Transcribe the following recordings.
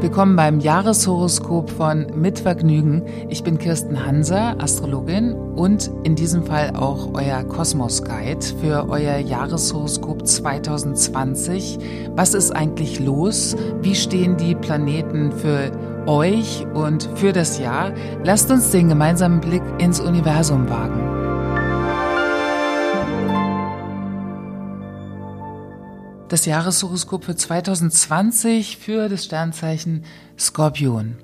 Willkommen beim Jahreshoroskop von Mit Vergnügen. Ich bin Kirsten Hanser, Astrologin und in diesem Fall auch euer Kosmos Guide für euer Jahreshoroskop 2020. Was ist eigentlich los? Wie stehen die Planeten für euch und für das Jahr? Lasst uns den gemeinsamen Blick ins Universum wagen. Das Jahreshoroskop für 2020 für das Sternzeichen Skorpion.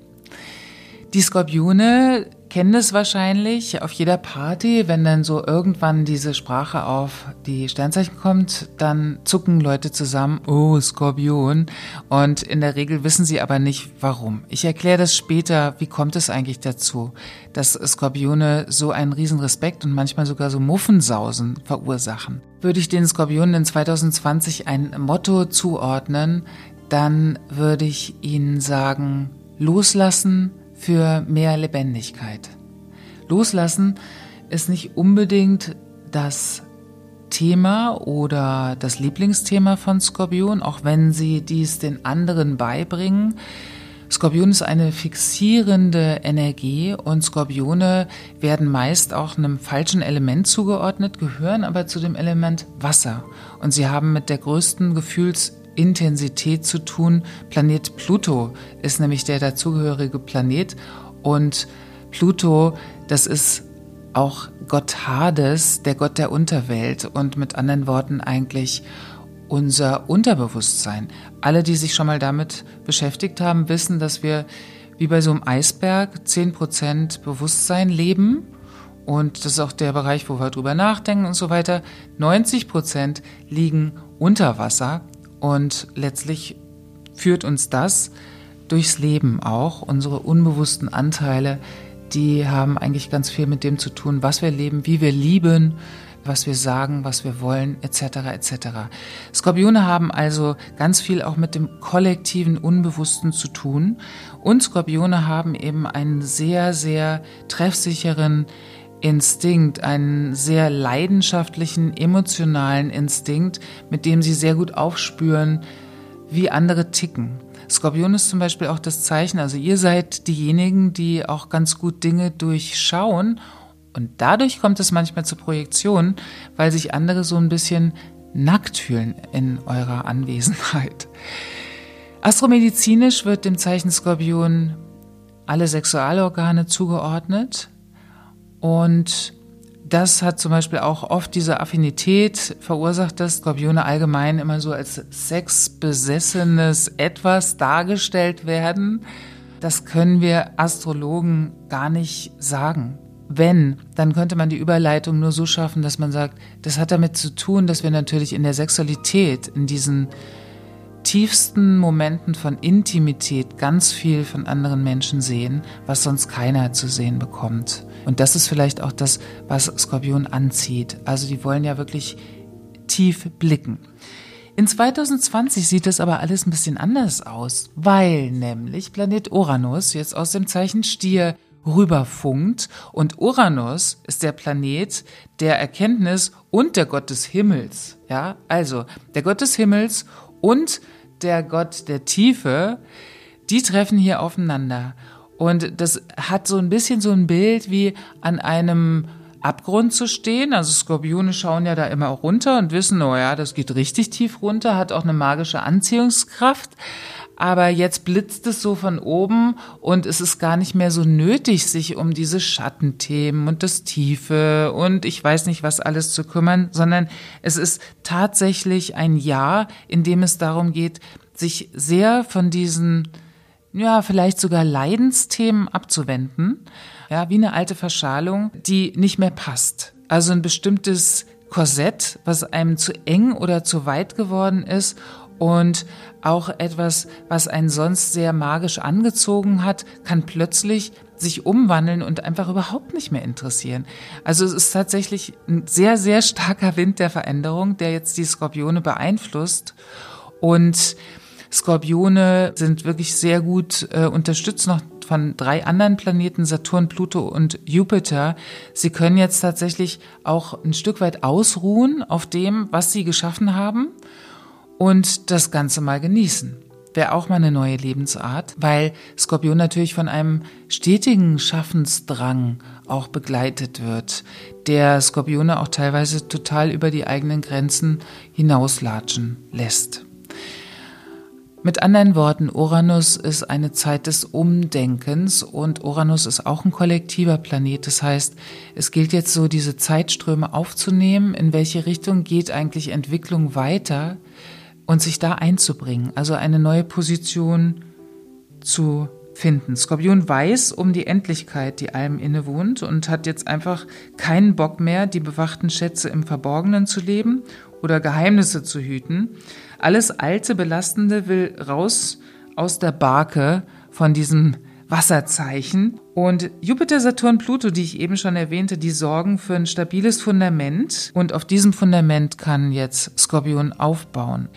Die Skorpione kennen es wahrscheinlich auf jeder Party, wenn dann so irgendwann diese Sprache auf die Sternzeichen kommt, dann zucken Leute zusammen, oh, Skorpion. Und in der Regel wissen sie aber nicht, warum. Ich erkläre das später, wie kommt es eigentlich dazu, dass Skorpione so einen riesen Respekt und manchmal sogar so Muffensausen verursachen. Würde ich den Skorpionen in 2020 ein Motto zuordnen, dann würde ich ihnen sagen, loslassen, für mehr Lebendigkeit. Loslassen ist nicht unbedingt das Thema oder das Lieblingsthema von Skorpion, auch wenn sie dies den anderen beibringen. Skorpion ist eine fixierende Energie und Skorpione werden meist auch einem falschen Element zugeordnet, gehören aber zu dem Element Wasser. Und sie haben mit der größten Gefühls Intensität zu tun. Planet Pluto ist nämlich der dazugehörige Planet und Pluto, das ist auch Gott Hades, der Gott der Unterwelt und mit anderen Worten eigentlich unser Unterbewusstsein. Alle, die sich schon mal damit beschäftigt haben, wissen, dass wir wie bei so einem Eisberg 10% Bewusstsein leben und das ist auch der Bereich, wo wir drüber nachdenken und so weiter. 90% liegen unter Wasser und letztlich führt uns das durchs Leben auch. Unsere unbewussten Anteile, die haben eigentlich ganz viel mit dem zu tun, was wir leben, wie wir lieben, was wir sagen, was wir wollen, etc. etc. Skorpione haben also ganz viel auch mit dem kollektiven Unbewussten zu tun und Skorpione haben eben einen sehr, sehr treffsicheren Instinkt, einen sehr leidenschaftlichen, emotionalen Instinkt, mit dem sie sehr gut aufspüren, wie andere ticken. Skorpion ist zum Beispiel auch das Zeichen, also ihr seid diejenigen, die auch ganz gut Dinge durchschauen und dadurch kommt es manchmal zur Projektion, weil sich andere so ein bisschen nackt fühlen in eurer Anwesenheit. Astromedizinisch wird dem Zeichen Skorpion alle Sexualorgane zugeordnet. Und das hat zum Beispiel auch oft diese Affinität verursacht, dass Skorpione allgemein immer so als sexbesessenes Etwas dargestellt werden. Das können wir Astrologen gar nicht sagen. Wenn, dann könnte man die Überleitung nur so schaffen, dass man sagt, das hat damit zu tun, dass wir natürlich in der Sexualität, in diesen tiefsten Momenten von Intimität ganz viel von anderen Menschen sehen, was sonst keiner zu sehen bekommt. Und das ist vielleicht auch das, was Skorpion anzieht. Also die wollen ja wirklich tief blicken. In 2020 sieht es aber alles ein bisschen anders aus, weil nämlich Planet Uranus jetzt aus dem Zeichen Stier rüberfunkt und Uranus ist der Planet der Erkenntnis und der Gott des Himmels. Ja, also der Gott des Himmels und der Gott der Tiefe, die treffen hier aufeinander. Und das hat so ein bisschen so ein Bild wie an einem Abgrund zu stehen. Also Skorpione schauen ja da immer runter und wissen, oh ja, das geht richtig tief runter, hat auch eine magische Anziehungskraft. Aber jetzt blitzt es so von oben und es ist gar nicht mehr so nötig, sich um diese Schattenthemen und das Tiefe und ich weiß nicht was alles zu kümmern, sondern es ist tatsächlich ein Jahr, in dem es darum geht, sich sehr von diesen ja, vielleicht sogar Leidensthemen abzuwenden. Ja, wie eine alte Verschalung, die nicht mehr passt. Also ein bestimmtes Korsett, was einem zu eng oder zu weit geworden ist und auch etwas, was einen sonst sehr magisch angezogen hat, kann plötzlich sich umwandeln und einfach überhaupt nicht mehr interessieren. Also es ist tatsächlich ein sehr, sehr starker Wind der Veränderung, der jetzt die Skorpione beeinflusst. Und Skorpione sind wirklich sehr gut äh, unterstützt noch von drei anderen Planeten, Saturn, Pluto und Jupiter. Sie können jetzt tatsächlich auch ein Stück weit ausruhen auf dem, was sie geschaffen haben und das Ganze mal genießen. wäre auch mal eine neue Lebensart, weil Skorpion natürlich von einem stetigen Schaffensdrang auch begleitet wird, der Skorpione auch teilweise total über die eigenen Grenzen hinauslatschen lässt. Mit anderen Worten, Uranus ist eine Zeit des Umdenkens und Uranus ist auch ein kollektiver Planet. Das heißt, es gilt jetzt so, diese Zeitströme aufzunehmen, in welche Richtung geht eigentlich Entwicklung weiter und sich da einzubringen, also eine neue Position zu finden. Skorpion weiß um die Endlichkeit, die allem innewohnt und hat jetzt einfach keinen Bock mehr, die bewachten Schätze im Verborgenen zu leben oder Geheimnisse zu hüten. Alles Alte, Belastende will raus aus der Barke von diesem Wasserzeichen. Und Jupiter, Saturn, Pluto, die ich eben schon erwähnte, die sorgen für ein stabiles Fundament. Und auf diesem Fundament kann jetzt Skorpion aufbauen.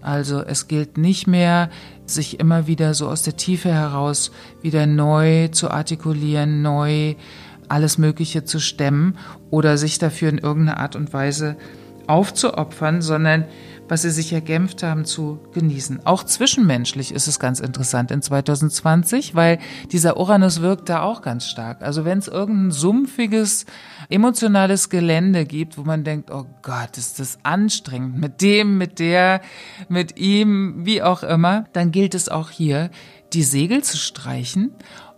Also es gilt nicht mehr, sich immer wieder so aus der Tiefe heraus wieder neu zu artikulieren, neu alles Mögliche zu stemmen oder sich dafür in irgendeiner Art und Weise aufzuopfern, sondern was sie sich erkämpft haben, zu genießen. Auch zwischenmenschlich ist es ganz interessant in 2020, weil dieser Uranus wirkt da auch ganz stark. Also wenn es irgendein sumpfiges, emotionales Gelände gibt, wo man denkt, oh Gott, ist das anstrengend, mit dem, mit der, mit ihm, wie auch immer, dann gilt es auch hier, die Segel zu streichen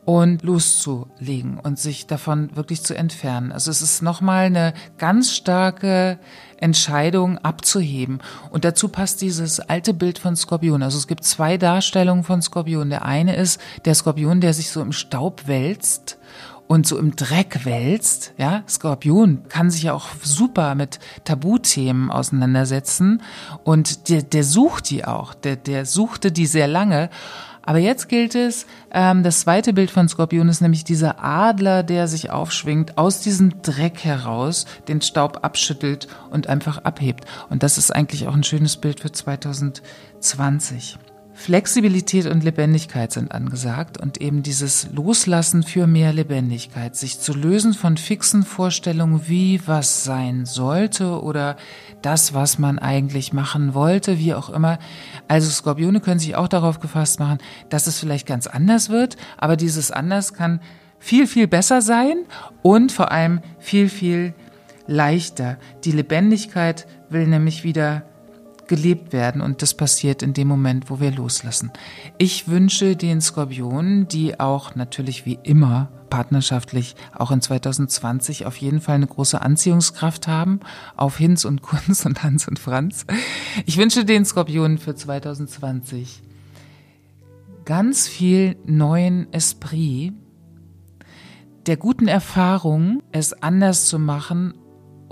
und loszulegen und sich davon wirklich zu entfernen. Also es ist nochmal eine ganz starke Entscheidung abzuheben. Und dazu passt dieses alte Bild von Skorpion. Also es gibt zwei Darstellungen von Skorpion. Der eine ist der Skorpion, der sich so im Staub wälzt und so im Dreck wälzt, ja, Skorpion kann sich ja auch super mit Tabuthemen auseinandersetzen und der, der sucht die auch, der, der suchte die sehr lange aber jetzt gilt es, ähm, das zweite Bild von Skorpion ist nämlich dieser Adler, der sich aufschwingt, aus diesem Dreck heraus den Staub abschüttelt und einfach abhebt. Und das ist eigentlich auch ein schönes Bild für 2020. Flexibilität und Lebendigkeit sind angesagt und eben dieses Loslassen für mehr Lebendigkeit, sich zu lösen von fixen Vorstellungen, wie was sein sollte oder das, was man eigentlich machen wollte, wie auch immer. Also Skorpione können sich auch darauf gefasst machen, dass es vielleicht ganz anders wird, aber dieses anders kann viel, viel besser sein und vor allem viel, viel leichter. Die Lebendigkeit will nämlich wieder gelebt werden und das passiert in dem Moment, wo wir loslassen. Ich wünsche den Skorpionen, die auch natürlich wie immer partnerschaftlich auch in 2020 auf jeden Fall eine große Anziehungskraft haben auf Hinz und Kunz und Hans und Franz. Ich wünsche den Skorpionen für 2020 ganz viel neuen Esprit, der guten Erfahrung, es anders zu machen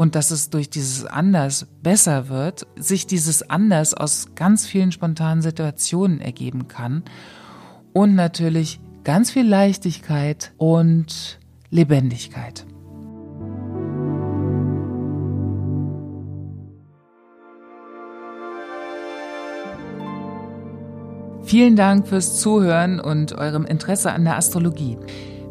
und dass es durch dieses Anders besser wird, sich dieses Anders aus ganz vielen spontanen Situationen ergeben kann und natürlich ganz viel Leichtigkeit und Lebendigkeit. Vielen Dank fürs Zuhören und eurem Interesse an der Astrologie.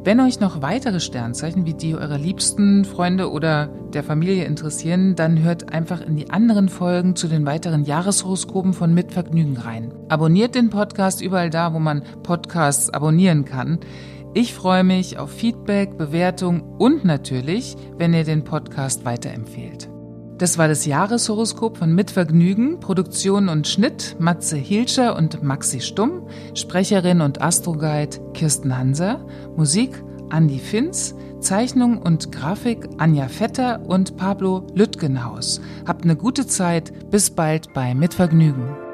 Wenn euch noch weitere Sternzeichen wie die eurer liebsten Freunde oder der Familie interessieren, dann hört einfach in die anderen Folgen zu den weiteren Jahreshoroskopen von Mit Vergnügen rein. Abonniert den Podcast überall da, wo man Podcasts abonnieren kann. Ich freue mich auf Feedback, Bewertung und natürlich, wenn ihr den Podcast weiterempfehlt. Das war das Jahreshoroskop von Mitvergnügen, Produktion und Schnitt Matze Hilscher und Maxi Stumm, Sprecherin und Astroguide Kirsten Hanser, Musik Andy Finz, Zeichnung und Grafik Anja Vetter und Pablo Lüttgenhaus. Habt eine gute Zeit, bis bald bei Mitvergnügen.